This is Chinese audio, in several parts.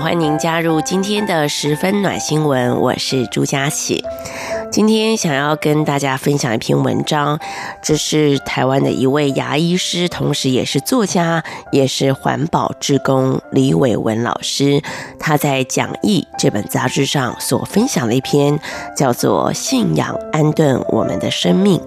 欢迎您加入今天的十分暖新闻，我是朱佳琪。今天想要跟大家分享一篇文章，这是台湾的一位牙医师，同时也是作家，也是环保志工李伟文老师，他在《讲义》这本杂志上所分享的一篇，叫做《信仰安顿我们的生命》。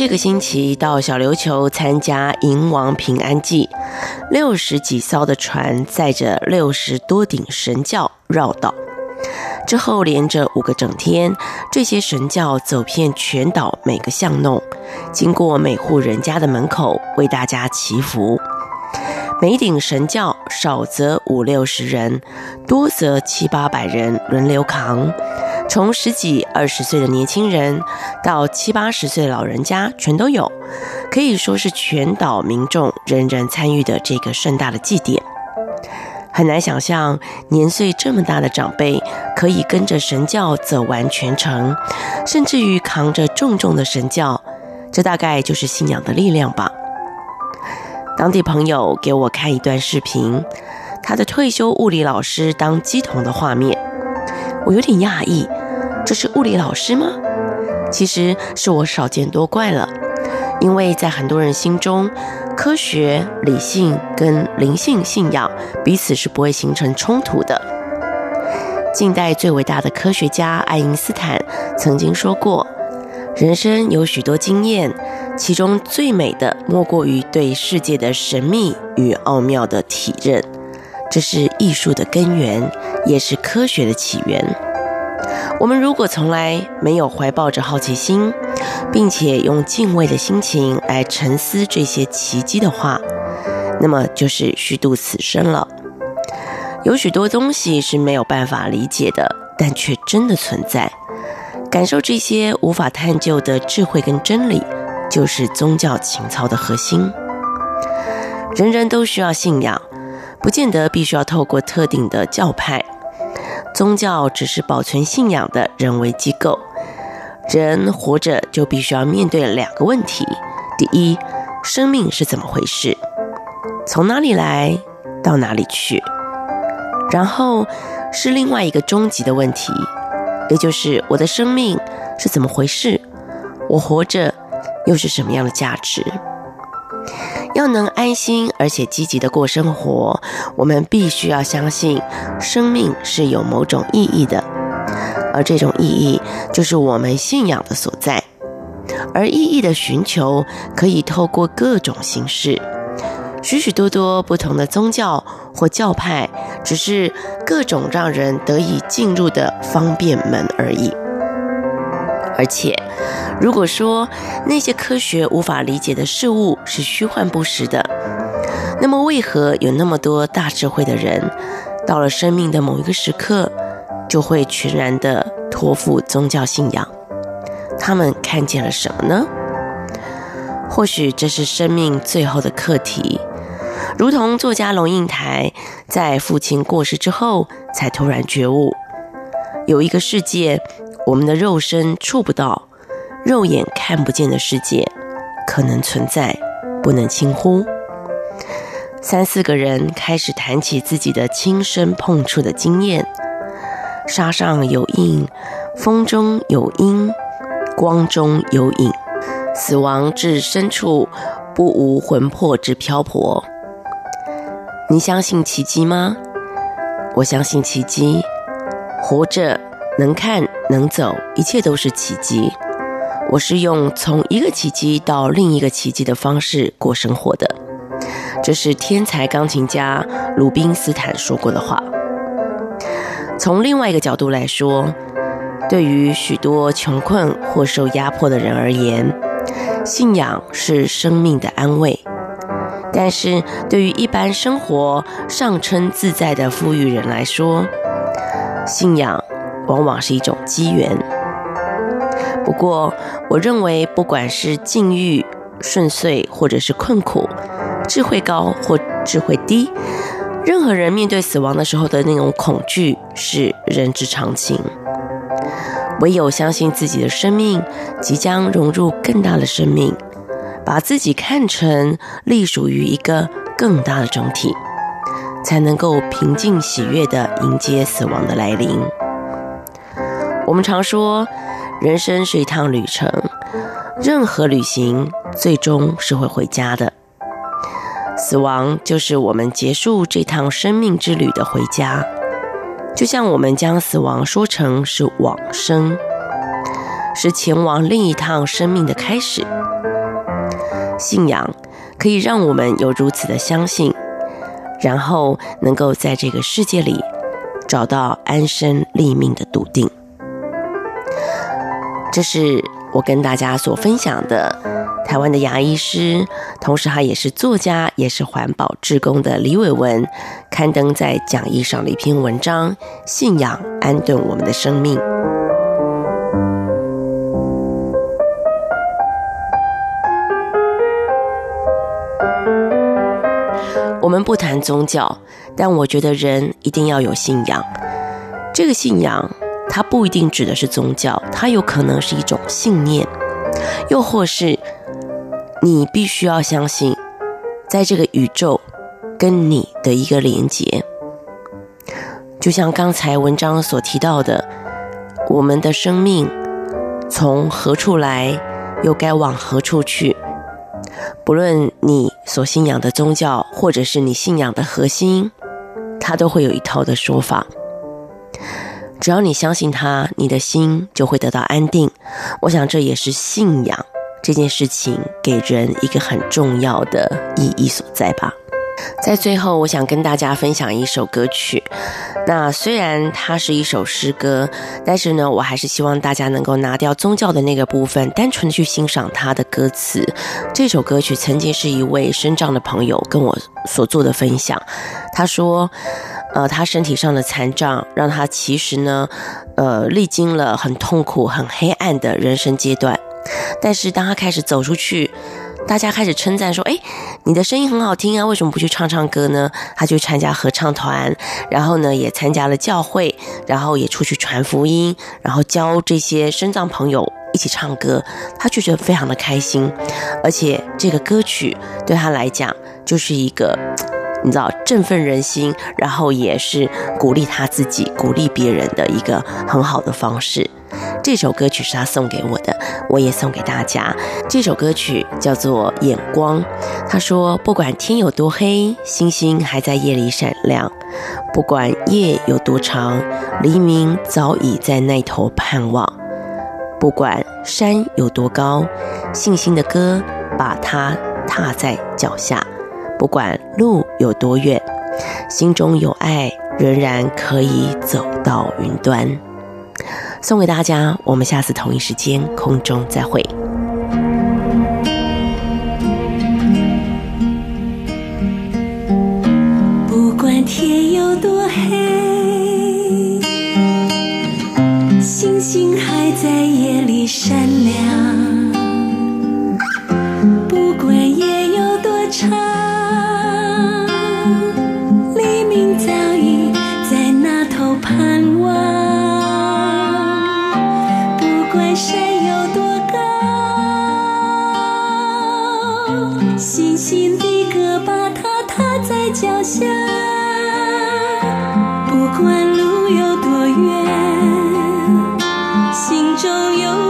这个星期到小琉球参加迎王平安祭，六十几艘的船载着六十多顶神轿绕岛，之后连着五个整天，这些神轿走遍全岛每个巷弄，经过每户人家的门口为大家祈福。每顶神轿少则五六十人，多则七八百人轮流扛。从十几二十岁的年轻人到七八十岁的老人家，全都有，可以说是全岛民众人人参与的这个盛大的祭典。很难想象年岁这么大的长辈可以跟着神教走完全程，甚至于扛着重重的神教，这大概就是信仰的力量吧。当地朋友给我看一段视频，他的退休物理老师当乩童的画面，我有点讶异。这是物理老师吗？其实是我少见多怪了，因为在很多人心中，科学、理性跟灵性信仰彼此是不会形成冲突的。近代最伟大的科学家爱因斯坦曾经说过：“人生有许多经验，其中最美的莫过于对世界的神秘与奥妙的体认。这是艺术的根源，也是科学的起源。”我们如果从来没有怀抱着好奇心，并且用敬畏的心情来沉思这些奇迹的话，那么就是虚度此生了。有许多东西是没有办法理解的，但却真的存在。感受这些无法探究的智慧跟真理，就是宗教情操的核心。人人都需要信仰，不见得必须要透过特定的教派。宗教只是保存信仰的人为机构。人活着就必须要面对两个问题：第一，生命是怎么回事？从哪里来到哪里去？然后是另外一个终极的问题，也就是我的生命是怎么回事？我活着又是什么样的价值？要能安心而且积极的过生活，我们必须要相信生命是有某种意义的，而这种意义就是我们信仰的所在。而意义的寻求可以透过各种形式，许许多多不同的宗教或教派，只是各种让人得以进入的方便门而已。而且，如果说那些科学无法理解的事物是虚幻不实的，那么为何有那么多大智慧的人，到了生命的某一个时刻，就会全然的托付宗教信仰？他们看见了什么呢？或许这是生命最后的课题，如同作家龙应台在父亲过世之后，才突然觉悟，有一个世界。我们的肉身触不到，肉眼看不见的世界，可能存在，不能轻忽。三四个人开始谈起自己的亲身碰触的经验：沙上有印，风中有音，光中有影，死亡至深处，不无魂魄之漂泊。你相信奇迹吗？我相信奇迹，活着。能看能走，一切都是奇迹。我是用从一个奇迹到另一个奇迹的方式过生活的。这是天才钢琴家鲁宾斯坦说过的话。从另外一个角度来说，对于许多穷困或受压迫的人而言，信仰是生命的安慰。但是对于一般生活尚称自在的富裕人来说，信仰往往是一种机缘。不过，我认为不管是境遇顺遂，或者是困苦，智慧高或智慧低，任何人面对死亡的时候的那种恐惧是人之常情。唯有相信自己的生命即将融入更大的生命。把自己看成隶属于一个更大的整体，才能够平静喜悦地迎接死亡的来临。我们常说，人生是一趟旅程，任何旅行最终是会回家的。死亡就是我们结束这趟生命之旅的回家，就像我们将死亡说成是往生，是前往另一趟生命的开始。信仰可以让我们有如此的相信，然后能够在这个世界里找到安身立命的笃定。这是我跟大家所分享的台湾的牙医师，同时他也是作家，也是环保志工的李伟文，刊登在讲义上的一篇文章：信仰安顿我们的生命。我们不谈宗教，但我觉得人一定要有信仰。这个信仰，它不一定指的是宗教，它有可能是一种信念，又或是你必须要相信，在这个宇宙跟你的一个连结。就像刚才文章所提到的，我们的生命从何处来，又该往何处去？不论你所信仰的宗教，或者是你信仰的核心，它都会有一套的说法。只要你相信他，你的心就会得到安定。我想这也是信仰这件事情给人一个很重要的意义所在吧。在最后，我想跟大家分享一首歌曲。那虽然它是一首诗歌，但是呢，我还是希望大家能够拿掉宗教的那个部分，单纯的去欣赏它的歌词。这首歌曲曾经是一位身障的朋友跟我所做的分享。他说，呃，他身体上的残障让他其实呢，呃，历经了很痛苦、很黑暗的人生阶段，但是当他开始走出去。大家开始称赞说：“哎，你的声音很好听啊，为什么不去唱唱歌呢？”他就参加合唱团，然后呢，也参加了教会，然后也出去传福音，然后教这些身障朋友一起唱歌。他就觉得非常的开心，而且这个歌曲对他来讲就是一个，你知道，振奋人心，然后也是鼓励他自己、鼓励别人的一个很好的方式。这首歌曲是他送给我的，我也送给大家。这首歌曲叫做《眼光》。他说：“不管天有多黑，星星还在夜里闪亮；不管夜有多长，黎明早已在那头盼望；不管山有多高，信心的歌把它踏在脚下；不管路有多远，心中有爱，仍然可以走到云端。”送给大家，我们下次同一时间空中再会。不管天有多黑，星星还在夜里闪亮。心的歌，把它踏在脚下。不管路有多远，心中有。